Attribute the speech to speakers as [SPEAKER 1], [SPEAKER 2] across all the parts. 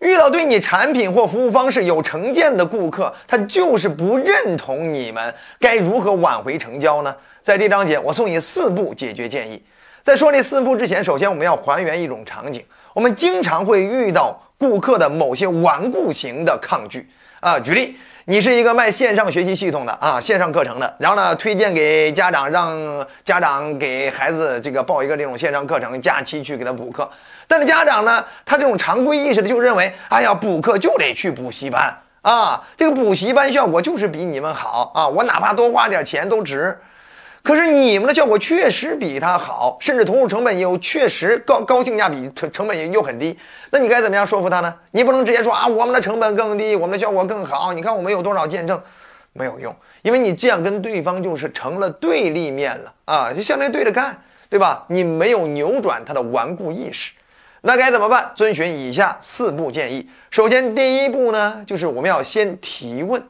[SPEAKER 1] 遇到对你产品或服务方式有成见的顾客，他就是不认同你们，该如何挽回成交呢？在这章节，我送你四步解决建议。在说这四步之前，首先我们要还原一种场景，我们经常会遇到顾客的某些顽固型的抗拒啊。举例，你是一个卖线上学习系统的啊，线上课程的，然后呢，推荐给家长，让家长给孩子这个报一个这种线上课程，假期去给他补课。但是家长呢，他这种常规意识的就认为，哎呀，补课就得去补习班啊，这个补习班效果就是比你们好啊，我哪怕多花点钱都值。可是你们的效果确实比他好，甚至投入成本又确实高高性价比，成成本又很低。那你该怎么样说服他呢？你不能直接说啊，我们的成本更低，我们的效果更好。你看我们有多少见证，没有用，因为你这样跟对方就是成了对立面了啊，就相当于对着干，对吧？你没有扭转他的顽固意识。那该怎么办？遵循以下四步建议。首先，第一步呢，就是我们要先提问，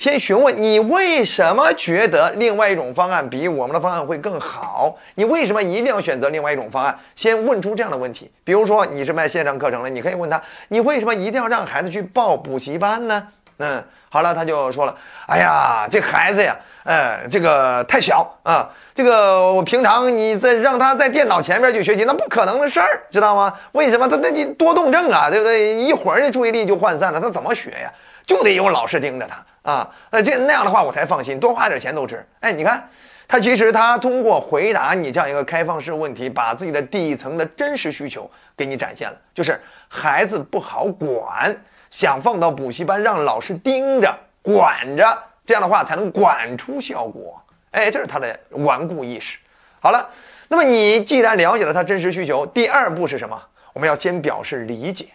[SPEAKER 1] 先询问你为什么觉得另外一种方案比我们的方案会更好？你为什么一定要选择另外一种方案？先问出这样的问题。比如说，你是卖线上课程的，你可以问他：你为什么一定要让孩子去报补习班呢？嗯，好了，他就说了：哎呀，这孩子呀，呃，这个太小啊。这个我平常你在让他在电脑前面去学习，那不可能的事儿，知道吗？为什么他那你多动症啊，对不对？一会儿这注意力就涣散了，他怎么学呀？就得有老师盯着他啊。那这那样的话我才放心，多花点钱都值。哎，你看他其实他通过回答你这样一个开放式问题，把自己的底层的真实需求给你展现了，就是孩子不好管，想放到补习班让老师盯着管着，这样的话才能管出效果。哎，这是他的顽固意识。好了，那么你既然了解了他真实需求，第二步是什么？我们要先表示理解。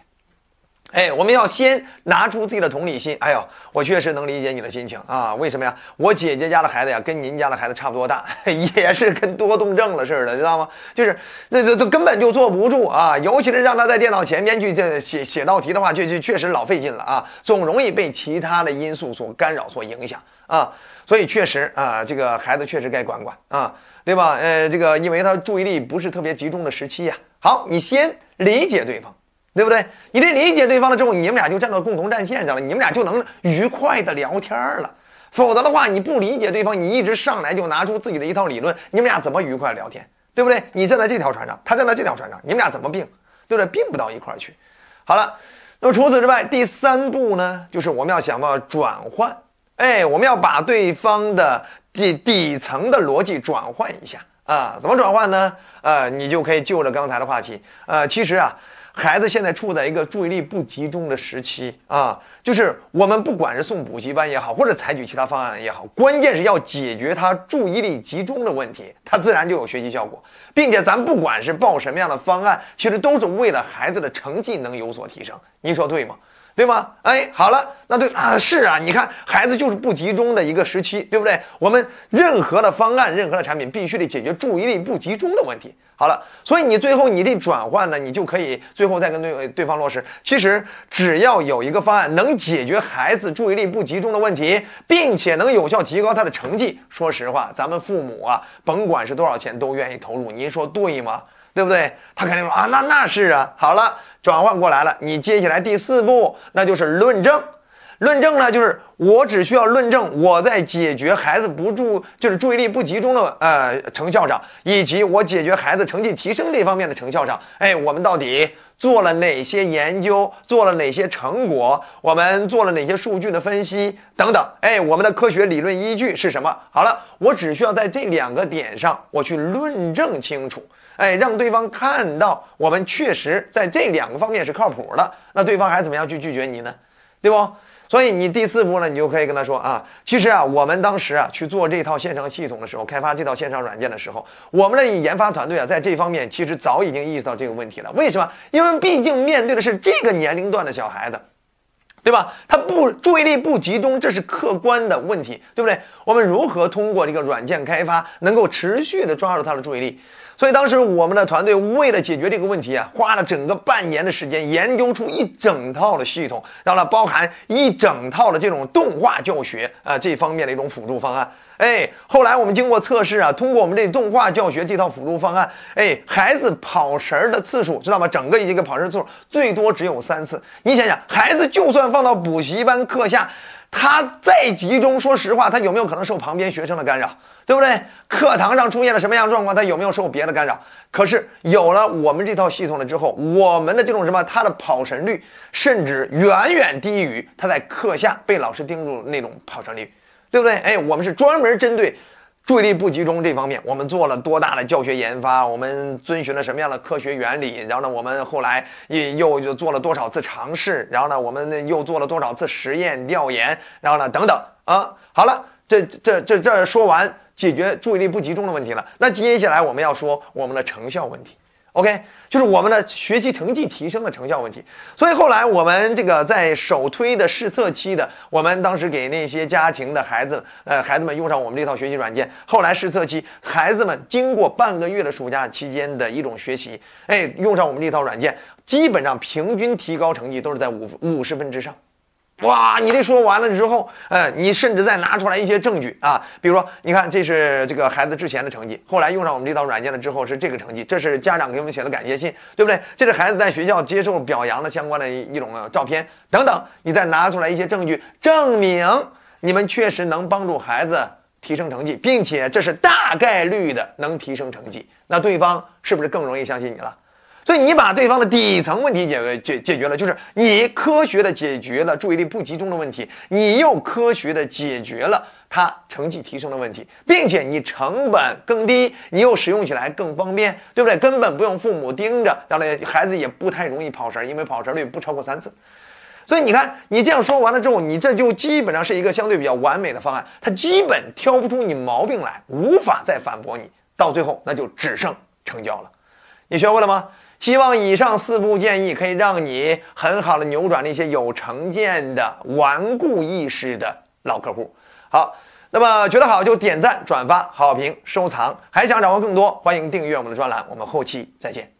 [SPEAKER 1] 哎，我们要先拿出自己的同理心。哎呦，我确实能理解你的心情啊！为什么呀？我姐姐家的孩子呀，跟您家的孩子差不多大，也是跟多动症了似的，知道吗？就是这这这根本就坐不住啊！尤其是让他在电脑前面去这写写道题的话，就就确实老费劲了啊！总容易被其他的因素所干扰、所影响啊！所以确实啊，这个孩子确实该管管啊，对吧？呃，这个因为他注意力不是特别集中的时期呀。好，你先理解对方。对不对？你这理解对方了之后，你们俩就站到共同战线上了，你们俩就能愉快的聊天了。否则的话，你不理解对方，你一直上来就拿出自己的一套理论，你们俩怎么愉快聊天？对不对？你站在这条船上，他站在这条船上，你们俩怎么并？对不对？并不到一块儿去。好了，那么除此之外，第三步呢，就是我们要想办法转换。哎，我们要把对方的底底层的逻辑转换一下啊？怎么转换呢？呃，你就可以就着刚才的话题，呃，其实啊。孩子现在处在一个注意力不集中的时期啊，就是我们不管是送补习班也好，或者采取其他方案也好，关键是要解决他注意力集中的问题，他自然就有学习效果，并且咱不管是报什么样的方案，其实都是为了孩子的成绩能有所提升，您说对吗？对吗？哎，好了，那对啊，是啊，你看孩子就是不集中的一个时期，对不对？我们任何的方案、任何的产品，必须得解决注意力不集中的问题。好了，所以你最后你得转换呢，你就可以最后再跟对对方落实。其实只要有一个方案能解决孩子注意力不集中的问题，并且能有效提高他的成绩，说实话，咱们父母啊，甭管是多少钱都愿意投入。您说对吗？对不对？他肯定说啊，那那是啊。好了。转换过来了，你接下来第四步，那就是论证。论证呢，就是我只需要论证我在解决孩子不注，就是注意力不集中的呃成效上，以及我解决孩子成绩提升这方面的成效上，哎，我们到底做了哪些研究，做了哪些成果，我们做了哪些数据的分析等等，哎，我们的科学理论依据是什么？好了，我只需要在这两个点上，我去论证清楚。哎，让对方看到我们确实在这两个方面是靠谱的，那对方还怎么样去拒绝你呢？对不？所以你第四步呢，你就可以跟他说啊，其实啊，我们当时啊去做这套线上系统的时候，开发这套线上软件的时候，我们的研发团队啊，在这方面其实早已经意识到这个问题了。为什么？因为毕竟面对的是这个年龄段的小孩子，对吧？他不注意力不集中，这是客观的问题，对不对？我们如何通过这个软件开发，能够持续的抓住他的注意力？所以当时我们的团队为了解决这个问题啊，花了整个半年的时间，研究出一整套的系统，然后呢，包含一整套的这种动画教学啊这方面的一种辅助方案。哎，后来我们经过测试啊，通过我们这动画教学这套辅助方案，哎，孩子跑神儿的次数知道吗？整个一个跑神次数最多只有三次。你想想，孩子就算放到补习班课下，他再集中，说实话，他有没有可能受旁边学生的干扰？对不对？课堂上出现了什么样状况，他有没有受别的干扰？可是有了我们这套系统了之后，我们的这种什么，他的跑神率甚至远远低于他在课下被老师盯住那种跑神率，对不对？哎，我们是专门针对注意力不集中这方面，我们做了多大的教学研发，我们遵循了什么样的科学原理，然后呢，我们后来又又又做了多少次尝试，然后呢，我们又做了多少次实验调研，然后呢，等等啊，好了，这这这这说完。解决注意力不集中的问题了。那接下来我们要说我们的成效问题，OK，就是我们的学习成绩提升的成效问题。所以后来我们这个在首推的试测期的，我们当时给那些家庭的孩子，呃，孩子们用上我们这套学习软件。后来试测期，孩子们经过半个月的暑假期间的一种学习，哎，用上我们这套软件，基本上平均提高成绩都是在五五十分之上。哇，你这说完了之后，呃，你甚至再拿出来一些证据啊，比如说，你看这是这个孩子之前的成绩，后来用上我们这套软件了之后是这个成绩，这是家长给我们写的感谢信，对不对？这是孩子在学校接受表扬的相关的一种照片等等，你再拿出来一些证据，证明你们确实能帮助孩子提升成绩，并且这是大概率的能提升成绩，那对方是不是更容易相信你了？所以你把对方的底层问题解决解解决了，就是你科学的解决了注意力不集中的问题，你又科学的解决了他成绩提升的问题，并且你成本更低，你又使用起来更方便，对不对？根本不用父母盯着，将来孩子也不太容易跑神，因为跑神率不超过三次。所以你看，你这样说完了之后，你这就基本上是一个相对比较完美的方案，他基本挑不出你毛病来，无法再反驳你，到最后那就只剩成交了。你学会了吗？希望以上四步建议可以让你很好的扭转那些有成见的顽固意识的老客户。好，那么觉得好就点赞、转发、好评、收藏。还想掌握更多，欢迎订阅我们的专栏。我们后期再见。